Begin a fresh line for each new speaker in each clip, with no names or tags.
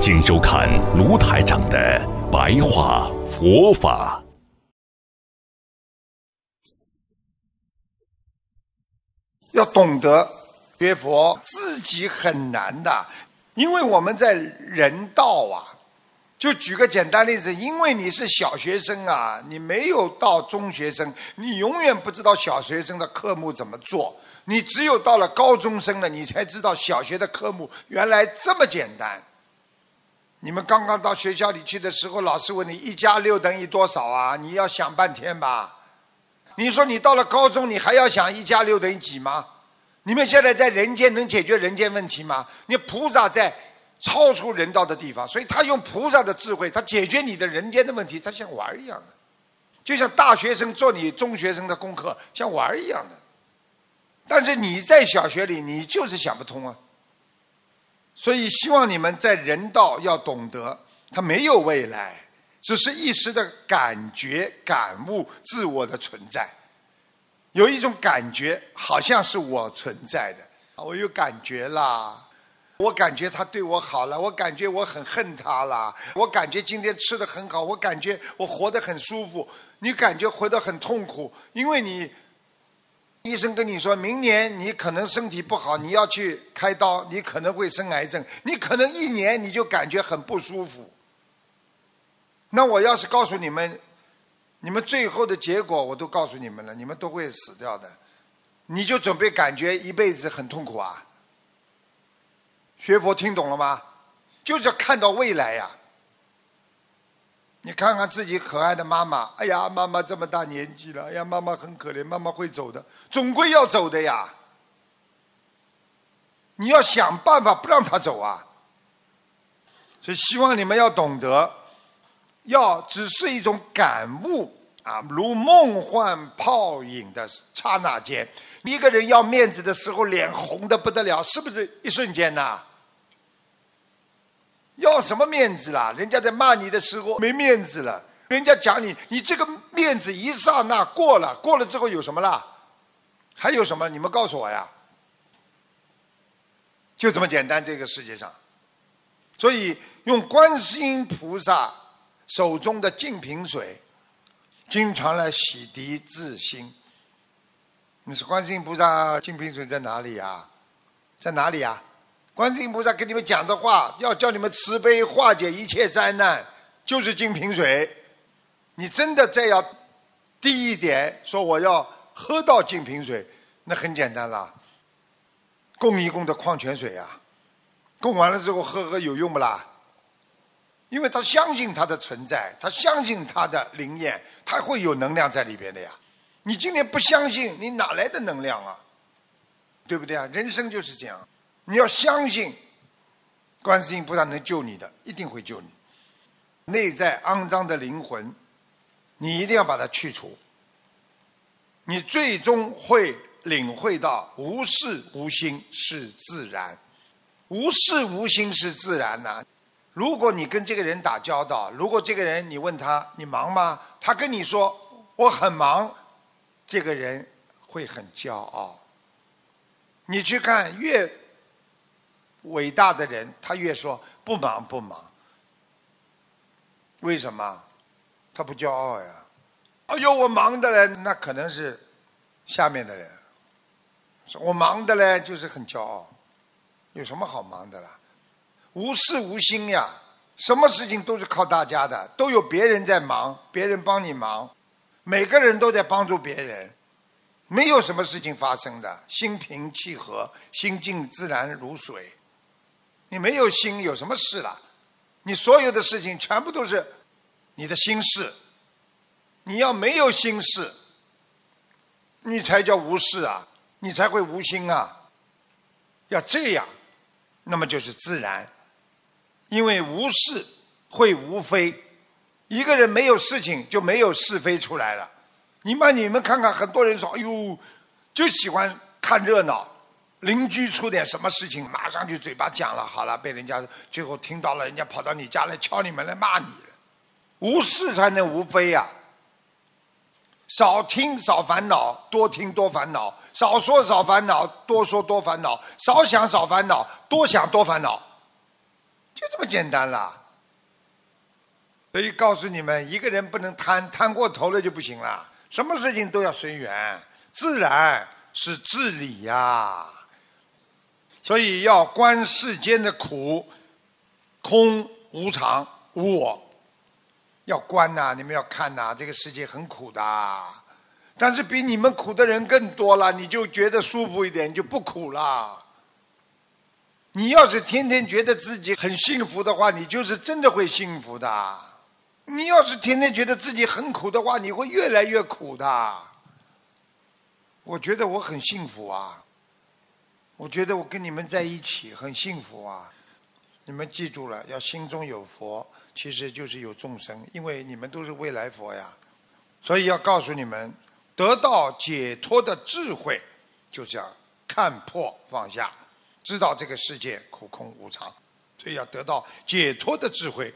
请收看卢台长的白话佛法。
要懂得学佛，自己很难的，因为我们在人道啊。就举个简单例子，因为你是小学生啊，你没有到中学生，你永远不知道小学生的科目怎么做。你只有到了高中生了，你才知道小学的科目原来这么简单。你们刚刚到学校里去的时候，老师问你一加六等于多少啊？你要想半天吧。你说你到了高中，你还要想一加六等于几吗？你们现在在人间能解决人间问题吗？你菩萨在超出人道的地方，所以他用菩萨的智慧，他解决你的人间的问题，他像玩一样的，就像大学生做你中学生的功课，像玩一样的。但是你在小学里，你就是想不通啊。所以希望你们在人道要懂得，它没有未来，只是一时的感觉、感悟自我的存在。有一种感觉，好像是我存在的，我有感觉啦，我感觉他对我好了，我感觉我很恨他了，我感觉今天吃的很好，我感觉我活得很舒服，你感觉活得很痛苦，因为你。医生跟你说，明年你可能身体不好，你要去开刀，你可能会生癌症，你可能一年你就感觉很不舒服。那我要是告诉你们，你们最后的结果我都告诉你们了，你们都会死掉的，你就准备感觉一辈子很痛苦啊？学佛听懂了吗？就是要看到未来呀。你看看自己可爱的妈妈，哎呀，妈妈这么大年纪了，哎呀，妈妈很可怜，妈妈会走的，总归要走的呀。你要想办法不让她走啊。所以希望你们要懂得，要只是一种感悟啊，如梦幻泡影的刹那间。一个人要面子的时候，脸红的不得了，是不是一瞬间呐？要什么面子啦？人家在骂你的时候没面子了，人家讲你，你这个面子一刹那过了，过了之后有什么啦？还有什么？你们告诉我呀！就这么简单，这个世界上，所以用观世音菩萨手中的净瓶水，经常来洗涤自心。你说观世音菩萨净瓶水在哪里呀？在哪里呀？观世音菩萨跟你们讲的话，要叫你们慈悲化解一切灾难，就是净瓶水。你真的再要低一点，说我要喝到净瓶水，那很简单了。供一供的矿泉水啊，供完了之后喝喝有用不啦？因为他相信它的存在，他相信它的灵验，它会有能量在里边的呀。你今天不相信，你哪来的能量啊？对不对啊？人生就是这样。你要相信，观世音菩萨能救你的，一定会救你。内在肮脏的灵魂，你一定要把它去除。你最终会领会到无事无心是自然，无事无心是自然呐。如果你跟这个人打交道，如果这个人你问他你忙吗？他跟你说我很忙，这个人会很骄傲。你去看越。伟大的人，他越说不忙不忙，为什么？他不骄傲呀！哎呦，我忙的嘞，那可能是下面的人。我忙的嘞，就是很骄傲。有什么好忙的啦？无事无心呀，什么事情都是靠大家的，都有别人在忙，别人帮你忙，每个人都在帮助别人，没有什么事情发生的，心平气和，心静自然如水。你没有心，有什么事了？你所有的事情全部都是你的心事。你要没有心事，你才叫无事啊！你才会无心啊！要这样，那么就是自然。因为无事会无非。一个人没有事情，就没有是非出来了。你们你们看看，很多人说：“哎呦，就喜欢看热闹。”邻居出点什么事情，马上就嘴巴讲了，好了，被人家最后听到了，人家跑到你家来敲你门来骂你。无事才能无非呀。少听少烦恼，多听多烦恼；少说少烦恼，多说多烦恼；少想少烦恼，多想多烦恼。就这么简单啦。所以告诉你们，一个人不能贪，贪过头了就不行了。什么事情都要随缘，自然是自理呀。所以要观世间的苦，空无常无我，要观呐，你们要看呐，这个世界很苦的，但是比你们苦的人更多了，你就觉得舒服一点，就不苦了。你要是天天觉得自己很幸福的话，你就是真的会幸福的。你要是天天觉得自己很苦的话，你会越来越苦的。我觉得我很幸福啊。我觉得我跟你们在一起很幸福啊！你们记住了，要心中有佛，其实就是有众生，因为你们都是未来佛呀。所以要告诉你们，得到解脱的智慧，就是要看破放下，知道这个世界苦空无常，所以要得到解脱的智慧。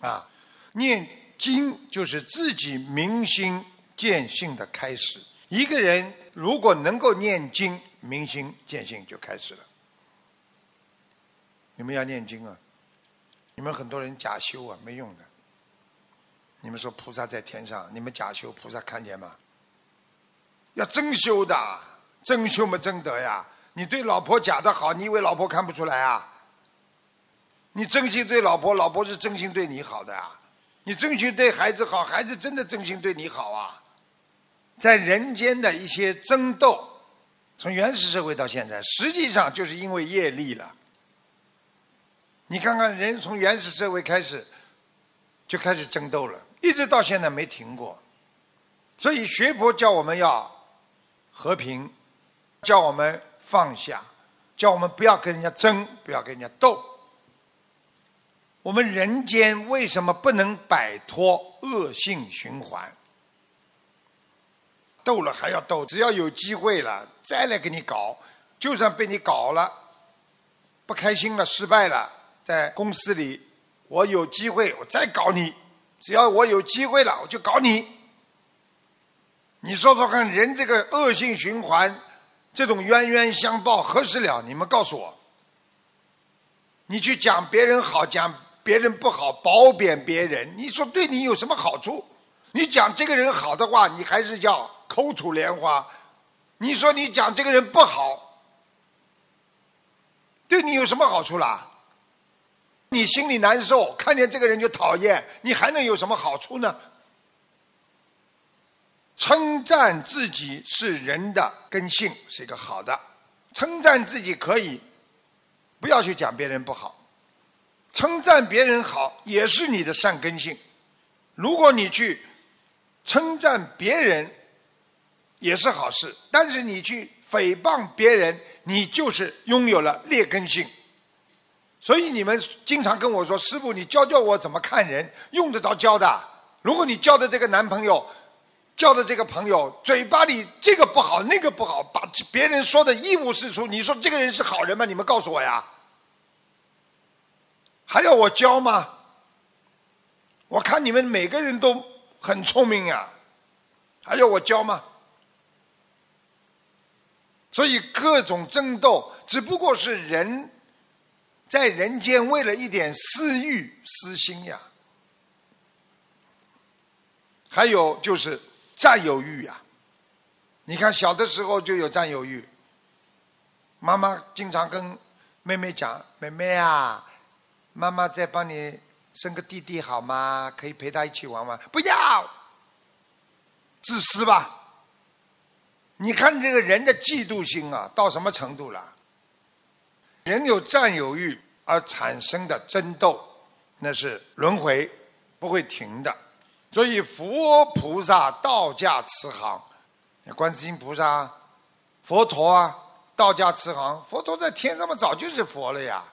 啊，念经就是自己明心见性的开始。一个人如果能够念经，明心见性就开始了。你们要念经啊！你们很多人假修啊，没用的。你们说菩萨在天上，你们假修，菩萨看见吗？要真修的，真修嘛真得呀！你对老婆假的好，你以为老婆看不出来啊？你真心对老婆，老婆是真心对你好的啊！你真心对孩子好，孩子真的真心对你好啊！在人间的一些争斗，从原始社会到现在，实际上就是因为业力了。你看看，人从原始社会开始就开始争斗了，一直到现在没停过。所以学佛叫我们要和平，叫我们放下，叫我们不要跟人家争，不要跟人家斗。我们人间为什么不能摆脱恶性循环？斗了还要斗，只要有机会了再来给你搞，就算被你搞了，不开心了、失败了，在公司里，我有机会我再搞你，只要我有机会了我就搞你。你说说看，人这个恶性循环，这种冤冤相报何时了？你们告诉我。你去讲别人好，讲别人不好，褒贬别人，你说对你有什么好处？你讲这个人好的话，你还是叫。口吐莲花，你说你讲这个人不好，对你有什么好处啦？你心里难受，看见这个人就讨厌，你还能有什么好处呢？称赞自己是人的根性，是一个好的。称赞自己可以，不要去讲别人不好。称赞别人好，也是你的善根性。如果你去称赞别人，也是好事，但是你去诽谤别人，你就是拥有了劣根性。所以你们经常跟我说：“师傅，你教教我怎么看人，用得着教的。如果你交的这个男朋友，交的这个朋友，嘴巴里这个不好那个不好，把别人说的一无是处，你说这个人是好人吗？你们告诉我呀。还要我教吗？我看你们每个人都很聪明呀，还要我教吗？”所以各种争斗，只不过是人在人间为了一点私欲、私心呀。还有就是占有欲呀。你看小的时候就有占有欲，妈妈经常跟妹妹讲：“妹妹啊，妈妈在帮你生个弟弟好吗？可以陪他一起玩玩。”不要，自私吧。你看这个人的嫉妒心啊，到什么程度了？人有占有欲而产生的争斗，那是轮回，不会停的。所以佛菩萨道家慈航，观世音菩萨、佛陀啊，道家慈航，佛陀在天上嘛早就是佛了呀。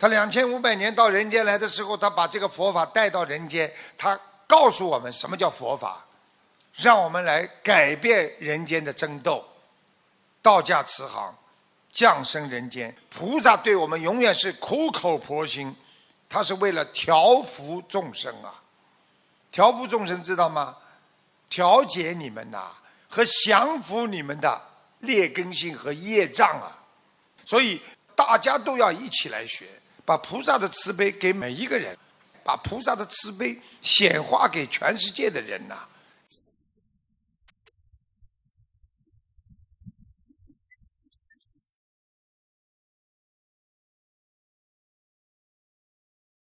他两千五百年到人间来的时候，他把这个佛法带到人间，他告诉我们什么叫佛法，让我们来改变人间的争斗。道家慈航，降生人间，菩萨对我们永远是苦口婆心，他是为了调伏众生啊，调伏众生知道吗？调节你们呐，和降服你们的劣根性和业障啊，所以大家都要一起来学。把菩萨的慈悲给每一个人，把菩萨的慈悲显化给全世界的人呐。